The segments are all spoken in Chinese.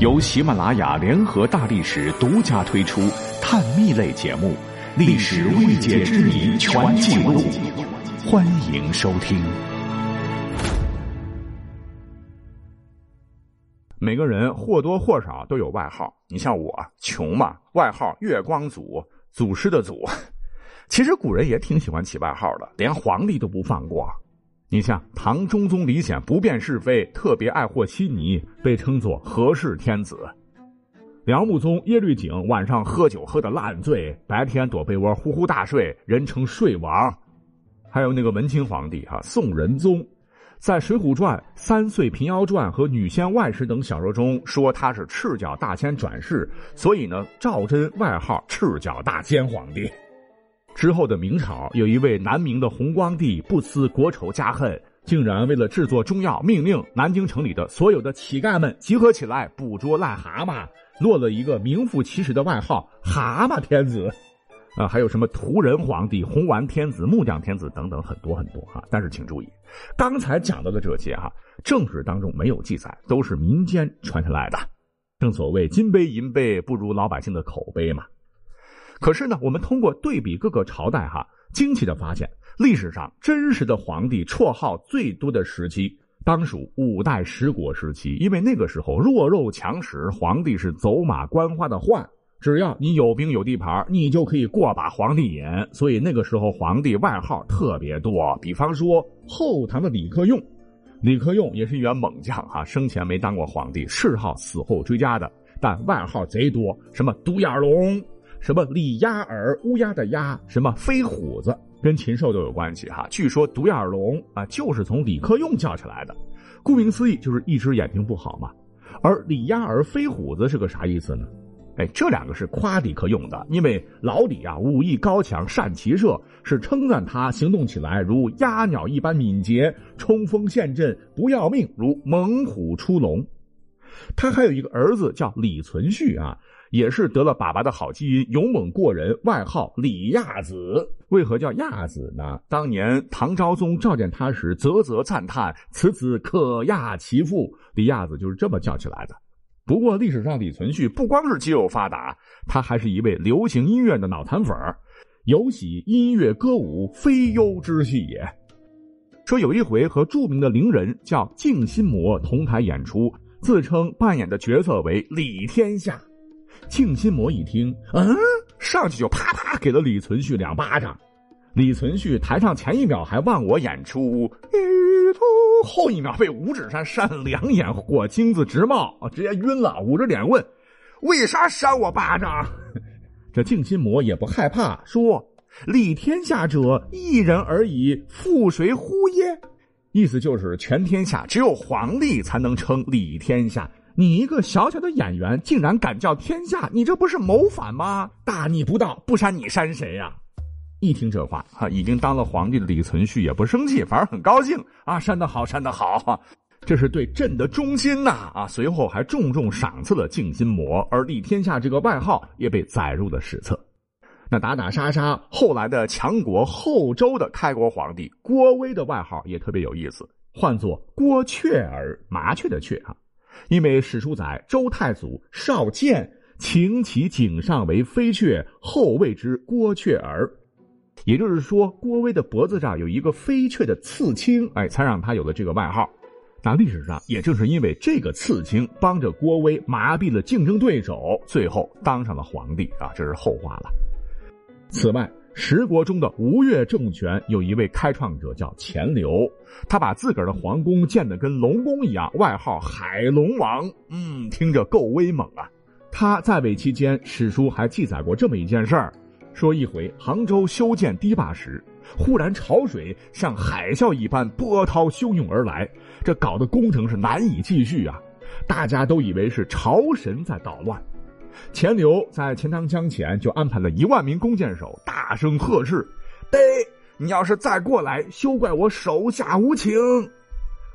由喜马拉雅联合大历史独家推出探秘类节目《历史未解之谜全记录》，欢迎收听。每个人或多或少都有外号，你像我穷嘛，外号月光祖，祖师的祖。其实古人也挺喜欢起外号的，连皇帝都不放过。你像唐中宗李显不辨是非，特别爱和稀泥，被称作和氏天子。辽穆宗耶律璟晚上喝酒喝得烂醉，白天躲被窝呼呼大睡，人称睡王。还有那个文清皇帝哈宋仁宗，在《水浒传》《三岁平妖传》和《女仙外史》等小说中说他是赤脚大仙转世，所以呢，赵祯外号赤脚大仙皇帝。之后的明朝，有一位南明的弘光帝，不思国仇家恨，竟然为了制作中药，命令南京城里的所有的乞丐们集合起来捕捉癞蛤蟆，落了一个名副其实的外号“蛤蟆天子”。啊，还有什么屠人皇帝、红丸天子、木匠天子等等，很多很多哈。但是请注意，刚才讲到的这些哈，正史当中没有记载，都是民间传下来的。正所谓金杯银杯不如老百姓的口碑嘛。可是呢，我们通过对比各个朝代，哈，惊奇的发现，历史上真实的皇帝绰号最多的时期，当属五代十国时期。因为那个时候弱肉强食，皇帝是走马观花的换，只要你有兵有地盘，你就可以过把皇帝瘾。所以那个时候皇帝外号特别多。比方说后唐的李克用，李克用也是一员猛将，哈，生前没当过皇帝，谥号死后追加的，但外号贼多，什么独眼龙。什么李鸭儿乌鸦的鸦，什么飞虎子，跟禽兽都有关系哈。据说独眼龙啊，就是从李克用叫起来的，顾名思义就是一只眼睛不好嘛。而李鸭儿飞虎子是个啥意思呢？哎，这两个是夸李克用的，因为老李啊武艺高强，善骑射，是称赞他行动起来如鸦鸟一般敏捷，冲锋陷阵不要命如猛虎出笼。他还有一个儿子叫李存勖啊。也是得了爸爸的好基因，勇猛过人，外号李亚子。为何叫亚子呢？当年唐昭宗召见他时，啧啧赞叹：“此子可亚其父。”李亚子就是这么叫起来的。不过历史上李存勖不光是肌肉发达，他还是一位流行音乐的脑残粉尤喜音乐歌舞非优之戏也。说有一回和著名的伶人叫静心魔同台演出，自称扮演的角色为李天下。静心魔一听，嗯，上去就啪啪给了李存勖两巴掌。李存勖台上前一秒还忘我演出，后一秒被五指山扇两眼火星子直冒，直接晕了，捂着脸问：“为啥扇我巴掌？” 这静心魔也不害怕，说：“立天下者一人而已，复谁乎耶？”意思就是全天下只有皇帝才能称李天下。你一个小小的演员，竟然敢叫天下，你这不是谋反吗？大逆不道，不删你删谁呀？一听这话，哈，已经当了皇帝的李存勖也不生气，反而很高兴啊！删得好，删得好，这是对朕的忠心呐！啊，随后还重重赏赐了静心魔，而李天下这个外号也被载入了史册。那打打杀杀，后来的强国后周的开国皇帝郭威的外号也特别有意思，唤作郭雀儿，麻雀的雀啊。因为史书载周太祖少剑擎其颈上为飞雀，后谓之郭雀儿，也就是说郭威的脖子上有一个飞雀的刺青，哎，才让他有了这个外号。那历史上也正是因为这个刺青，帮着郭威麻痹了竞争对手，最后当上了皇帝啊，这是后话了。此外。十国中的吴越政权有一位开创者叫钱镠，他把自个儿的皇宫建得跟龙宫一样，外号海龙王。嗯，听着够威猛啊！他在位期间，史书还记载过这么一件事儿：说一回杭州修建堤坝时，忽然潮水像海啸一般波涛汹涌而来，这搞得工程是难以继续啊！大家都以为是潮神在捣乱。钱镠在钱塘江前就安排了一万名弓箭手，大声呵斥：“得，你要是再过来，休怪我手下无情。”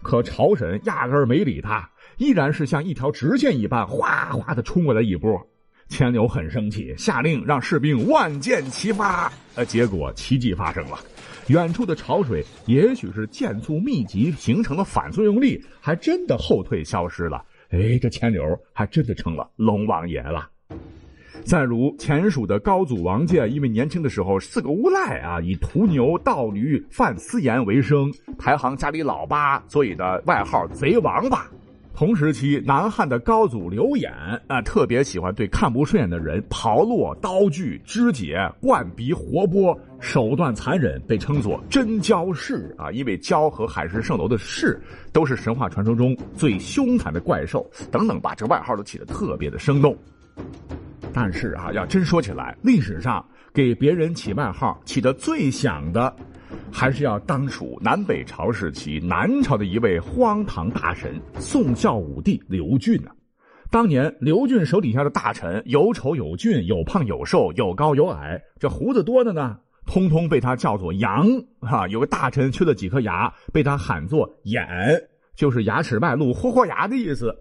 可朝审压根儿没理他，依然是像一条直线一般，哗哗的冲过来一波。钱镠很生气，下令让士兵万箭齐发。呃，结果奇迹发生了，远处的潮水也许是箭簇密集形成的反作用力，还真的后退消失了。哎，这钱柳还真的成了龙王爷了。再如前蜀的高祖王建，因为年轻的时候是个无赖啊，以屠牛、盗驴、贩私盐为生，排行家里老八，所以的外号“贼王八”。同时期，南汉的高祖刘演啊，特别喜欢对看不顺眼的人刨落刀具、肢解、灌鼻、活剥，手段残忍，被称作“真蛟氏”啊。因为蛟和海市蜃楼的氏都是神话传说中最凶残的怪兽，等等，把这外号都起得特别的生动。但是啊，要真说起来，历史上给别人起外号起得最响的，还是要当属南北朝时期南朝的一位荒唐大神宋孝武帝刘俊啊。当年刘俊手底下的大臣有丑有俊，有胖有瘦，有高有矮，这胡子多的呢，通通被他叫做杨哈。有个大臣缺了几颗牙，被他喊作眼，就是牙齿外露、豁豁牙的意思。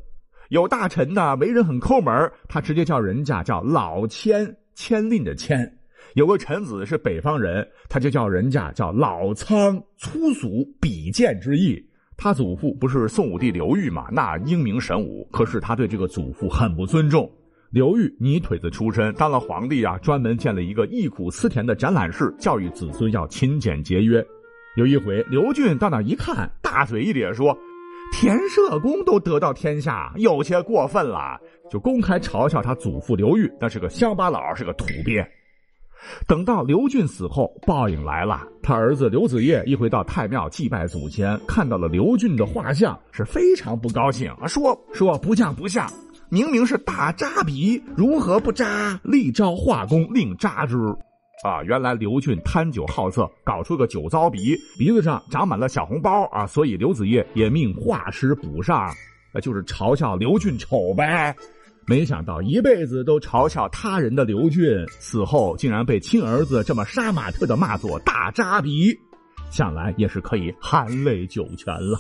有大臣呢，为人很抠门，他直接叫人家叫老千，千令的千；有个臣子是北方人，他就叫人家叫老苍，粗俗鄙贱之意。他祖父不是宋武帝刘裕嘛？那英明神武，可是他对这个祖父很不尊重。刘裕泥腿子出身，当了皇帝啊，专门建了一个忆苦思甜的展览室，教育子孙要勤俭节约。有一回，刘俊到那一看，大嘴一咧说。田社公都得到天下，有些过分了，就公开嘲笑他祖父刘裕，那是个乡巴佬，是个土鳖。等到刘俊死后，报应来了。他儿子刘子业一回到太庙祭拜祖先，看到了刘俊的画像，是非常不高兴啊，说说不像不像，明明是大扎鼻，如何不扎？立招画工另扎之。啊，原来刘俊贪酒好色，搞出个酒糟鼻，鼻子上长满了小红包啊，所以刘子业也命画师补上，就是嘲笑刘俊丑呗。没想到一辈子都嘲笑他人的刘俊，死后竟然被亲儿子这么杀马特的骂作大渣鼻，想来也是可以含泪九泉了。